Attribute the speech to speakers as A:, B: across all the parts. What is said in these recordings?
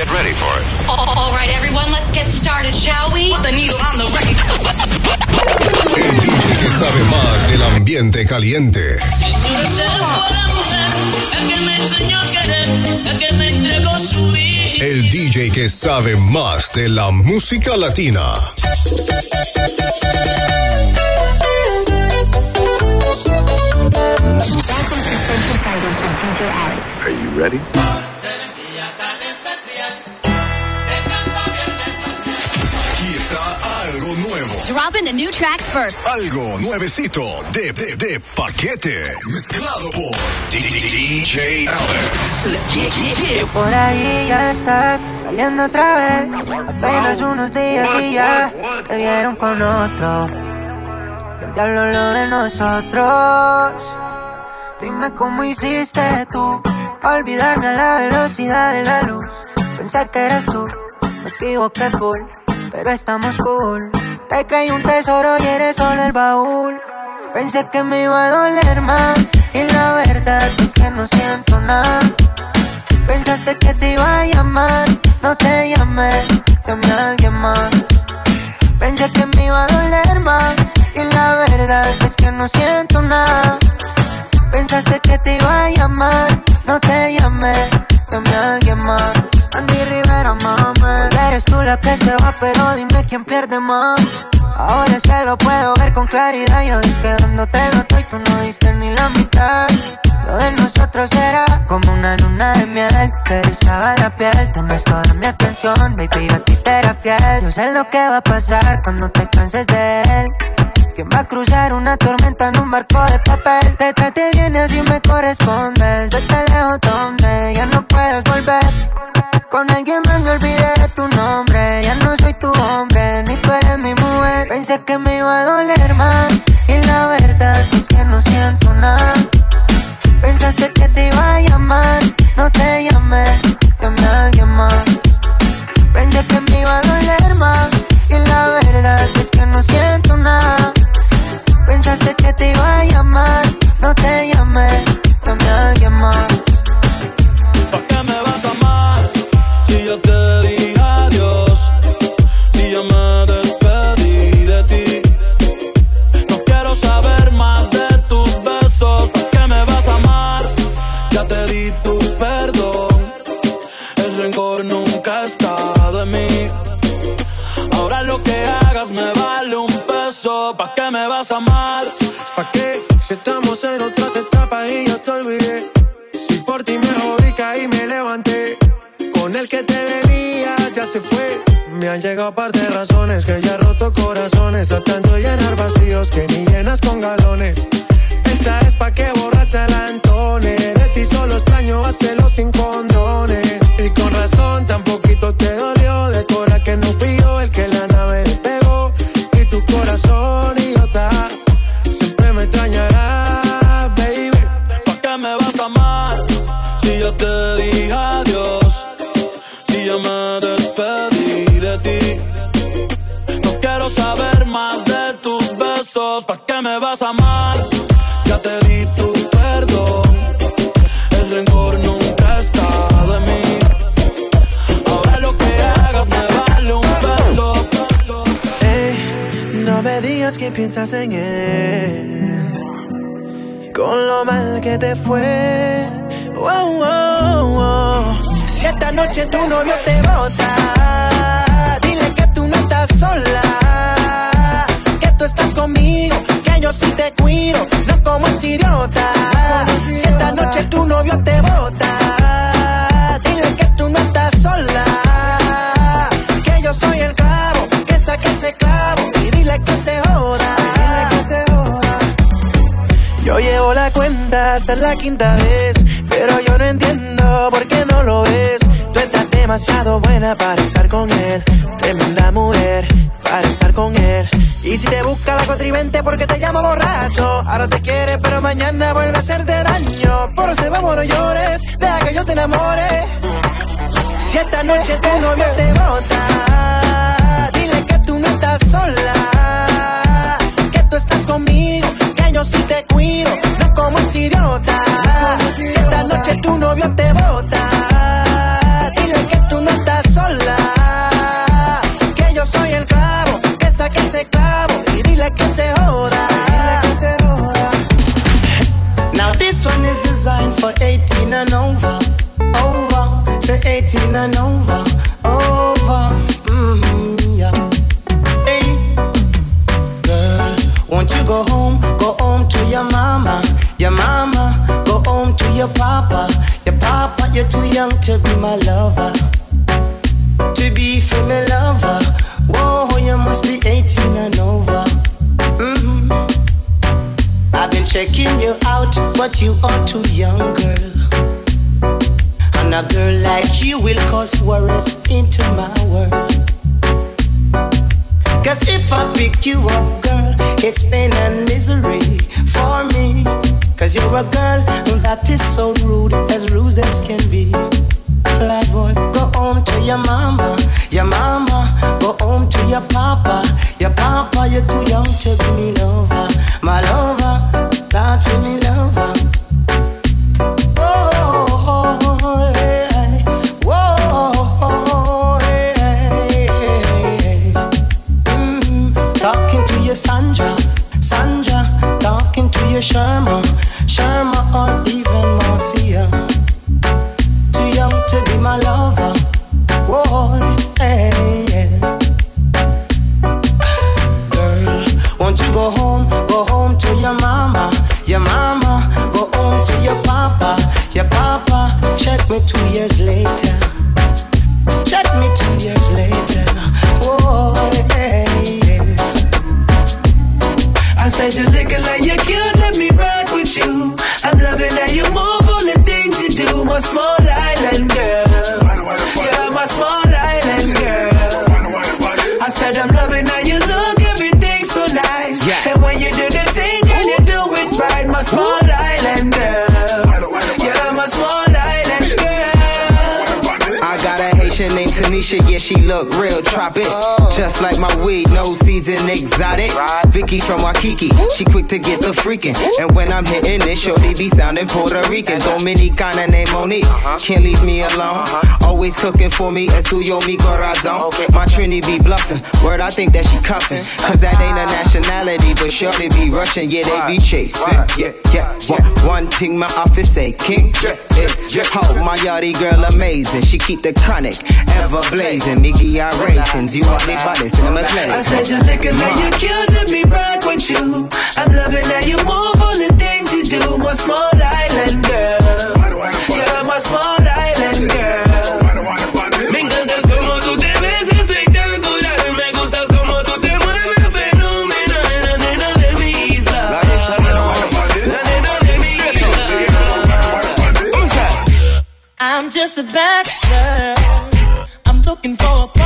A: Get ready for it.
B: All right, everyone, let's get started, shall we?
C: The needle on the record.
D: El DJ que sabe más del ambiente caliente.
C: El
D: DJ que sabe más de la música latina.
A: Are you ready?
E: Dropping the new tracks first.
D: Algo nuevecito de, de, de paquete. Mezclado por DJ Alex.
C: Let's get, get, get.
F: Por ahí ya estás saliendo otra vez. Apenas unos días y ya te vieron con otro. El diablo lo de nosotros. Dime cómo hiciste tú. Olvidarme a la velocidad de la luz. Pensé que eras tú. Me equivoqué full. Pero estamos cool. Te creí un tesoro y eres solo el baúl. Pensé que me iba a doler más. Y la verdad es que no siento nada. Pensaste que te iba a llamar, no te llamé, llamé a alguien más. Pensé que me iba a doler más, y la verdad es que no siento nada. Pensaste que te iba a llamar, no te llamé, llamé a alguien más. Eres tú la que se va, pero dime quién pierde más. Ahora se lo puedo ver con claridad, yo es que dándote lo estoy, tú no diste ni la mitad. Lo de nosotros era como una luna de miel Te erizaba la piel, tenías toda mi atención Baby, yo a ti te era fiel Yo sé lo que va a pasar cuando te canses de él ¿Quién va a cruzar una tormenta en un barco de papel? Te trate bien y me correspondes Vete lejos donde ya no puedes volver Con alguien más me olvidé de tu nombre. Ya no soy tu hombre, ni tú eres mi mujer. Pensé que me iba a doler más
G: han llegado par de razones que ya roto corazones. Tratando de llenar vacíos que ni llenas con galones.
H: Di tu perdón. El rencor nunca está de mí. Ahora lo que hagas me vale un beso.
G: Ey, no me digas que piensas en él. Con lo mal que te fue. Si esta noche tu novio te bota, sí te cuido, no como ese idiota. Si esta noche tu novio te bota, dile que tú no estás sola. Que yo soy el clavo, que saque ese clavo y dile que se joda. Yo llevo la cuenta hasta la quinta vez, pero yo no entiendo por qué no lo ves. Tú estás demasiado buena para estar con él, tremenda mujer para estar con él. Y si te busca la contribente porque te llama borracho, ahora te quiere pero mañana vuelve a hacerte daño. Por eso vamos no llores, deja que yo te enamore. Si esta noche tu novio te bota, dile que tú no estás sola, que tú estás conmigo, que yo sí te cuido, no como ese idiota. Si esta noche tu novio te bota,
E: 18 and over, over. Say 18 and over. llama. Years later. Check me two years later. Whoa, hey, yeah.
C: I said you're looking like you're cute. let me rock with you. I'm loving how you move on the things you do, my small
I: she look real tropic. Just like my weed, no season exotic. Vicky from Waikiki, she quick to get the freaking. And when I'm hitting it, shorty be sounding Puerto Rican. Dominicana named Monique, can't leave me alone. Always cooking for me, es tuyo mi corazon. My Trini be bluffing, word I think that she cuffing. Cause that ain't a nationality, but shorty be Russian, yeah, they be chasing. Yeah, yeah, one, one thing my office say, King, it's ho, my yachty girl amazing. She keep the chronic ever blazing me give you. You want me bodies in my place.
C: I said you looking like you cute, let me rock with you. I'm loving how you move, all the things you do. My small island girl. You're my small island girl.
J: just a bad Looking for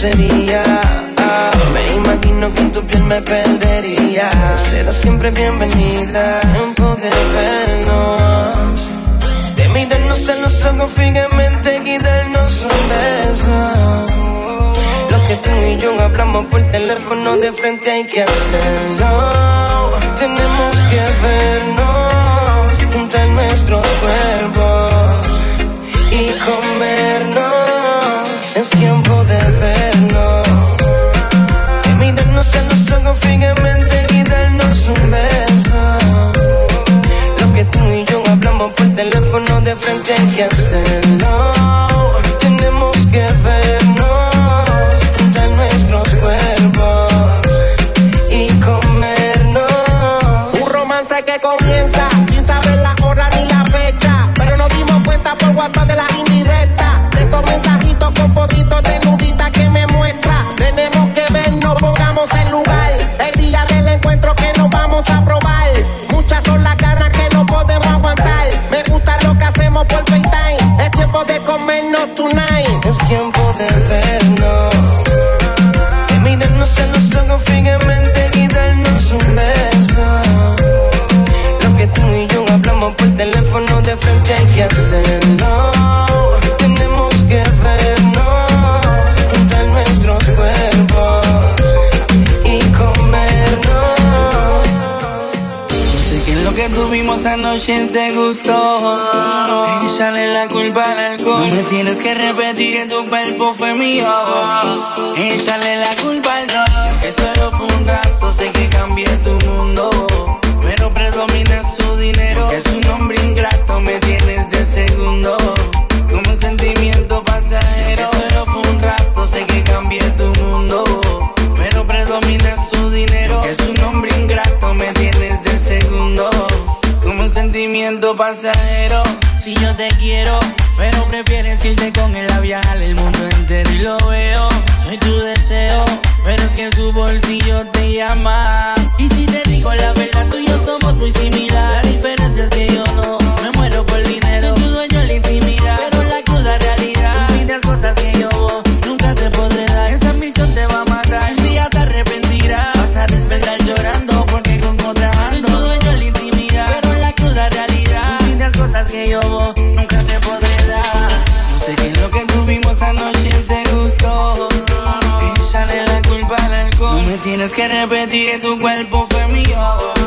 E: sería. Me imagino que en tu piel me perdería. Serás siempre bienvenida. Tiempo de vernos. De mirarnos en los ojos fijamente y darnos un beso. Lo que tú y yo hablamos por teléfono de frente hay que hacerlo. Tenemos que vernos, juntar nuestros cuerpos y comernos.
K: no se nos son,
L: fíjame tu cuerpo fue mi ojo. Échale la culpa al dolor, que solo fue un rato, sé que cambié tu mundo. Pero predomina su dinero, que es un hombre ingrato, me tienes de segundo. Como un sentimiento pasajero, que solo fue un rato, sé que cambié tu mundo. Pero predomina su dinero, que es un hombre ingrato, me tienes de segundo. Como un sentimiento pasajero, si yo te quiero pero prefieres irte con el labial el mundo entero y lo veo. Soy tu deseo, pero es que su bolsillo te llama. Y si te digo la verdad, tú y yo somos muy similares. La diferencia es que tienes que repetir tu cuerpo fue mío.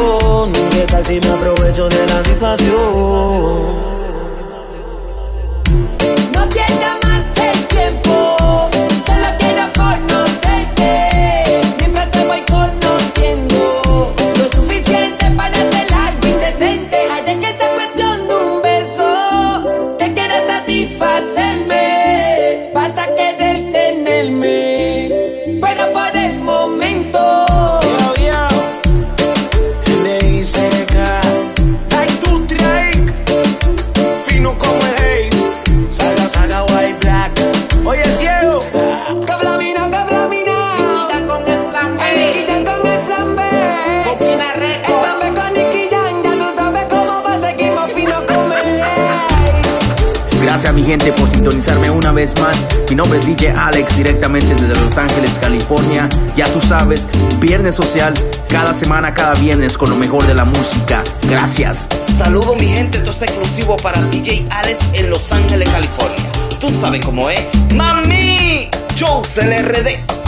C: pasión. ¿Qué tal si me aprovecho de la situación?
M: No pierda más el tiempo.
N: Mi gente por sintonizarme una vez más. Mi nombre es DJ Alex, directamente desde Los Ángeles, California. Ya tú sabes, Viernes Social, cada semana, cada viernes con lo mejor de la música. Gracias.
O: Saludo mi gente, esto es exclusivo para DJ Alex en Los Ángeles, California. Tú sabes cómo es. ¡Mami! Joe RD.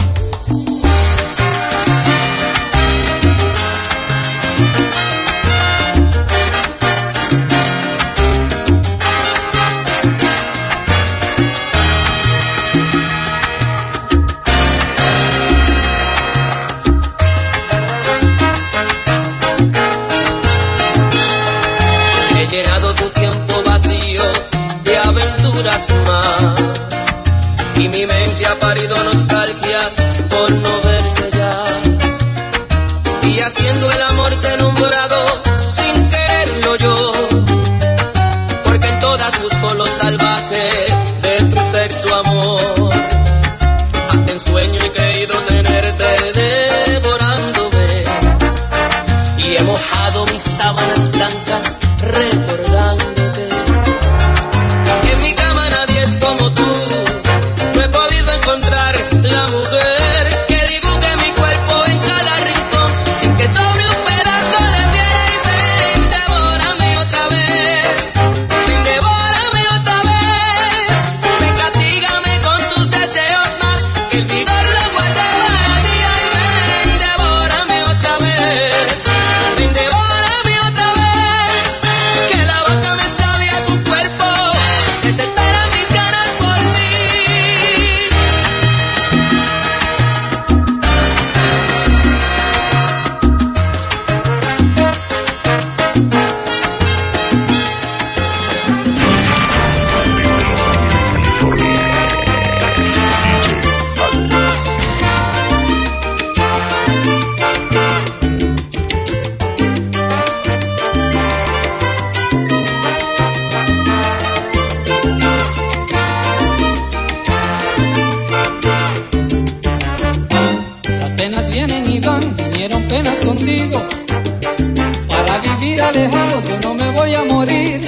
P: Alejado yo no me voy a morir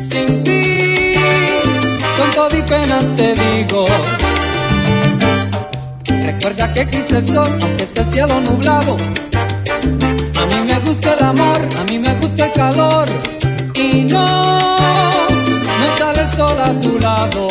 P: sin ti. Con todo y penas te digo. Recuerda que existe el sol, aunque esté el cielo nublado. A mí me gusta el amor, a mí me gusta el calor. Y no, no sale el sol a tu lado.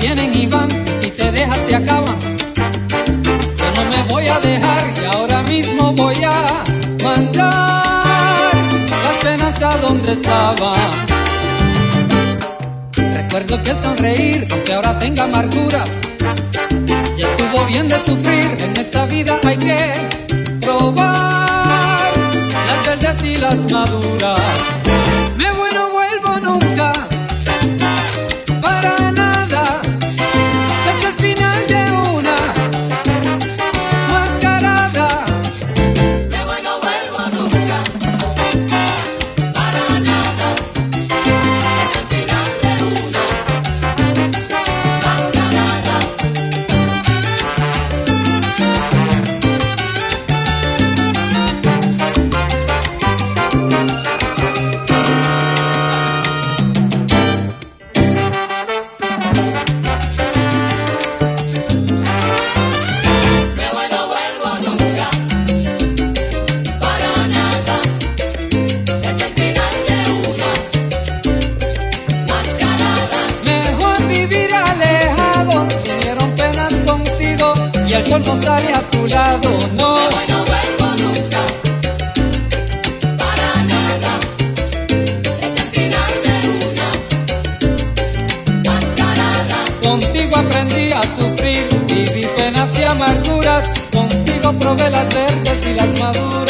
P: Vienen y van, y si te dejas te acaban. Yo no me voy a dejar y ahora mismo voy a mandar las penas a donde estaban. Recuerdo que sonreír, aunque ahora tenga amarguras. Ya estuvo bien de sufrir, en esta vida hay que probar las verdes y las maduras. Sol no sale a tu lado. No.
Q: Voy, no vuelvo nunca. Para nada. Es el final de una mascarada.
P: Contigo aprendí a sufrir, viví penas y amarguras. Contigo probé las verdes y las maduras.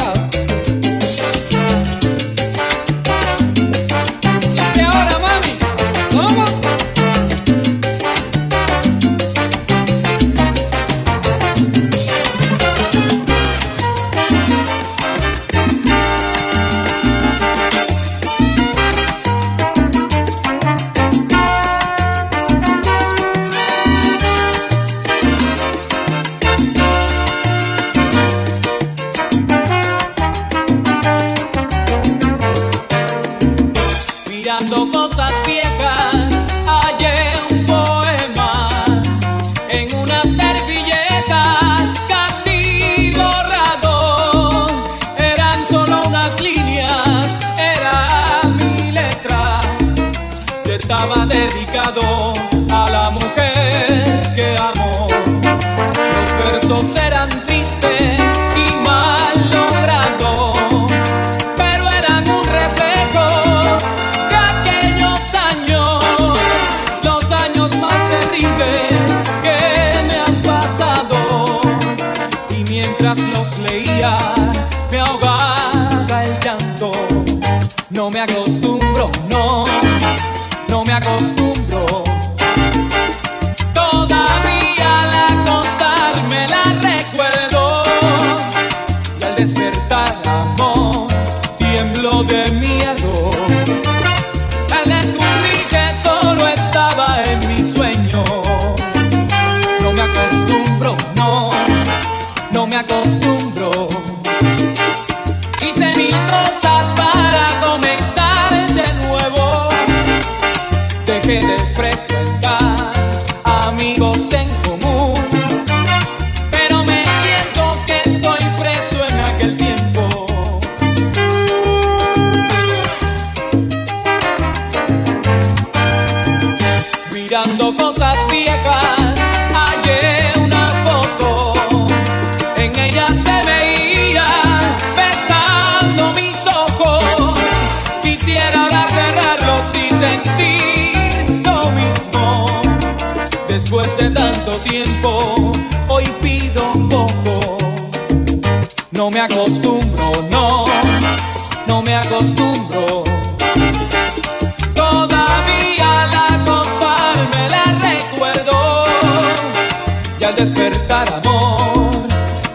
R: despertar amor,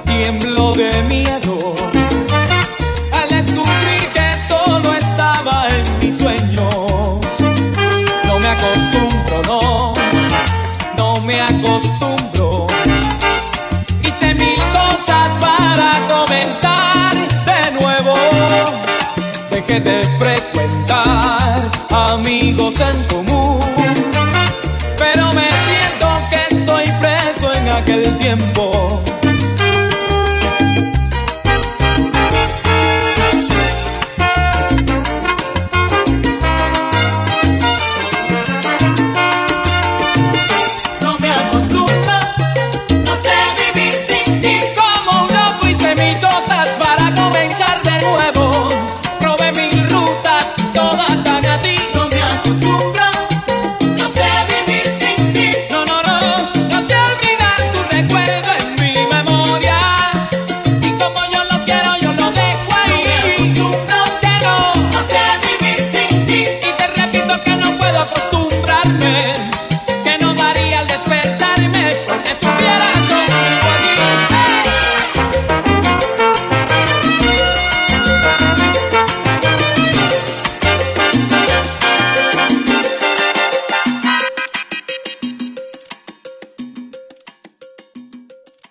R: tiemblo de miedo. Al descubrir que solo estaba en mis sueños, no me acostumbro, no, no me acostumbro. Hice mil cosas para comenzar de nuevo. Dejé de.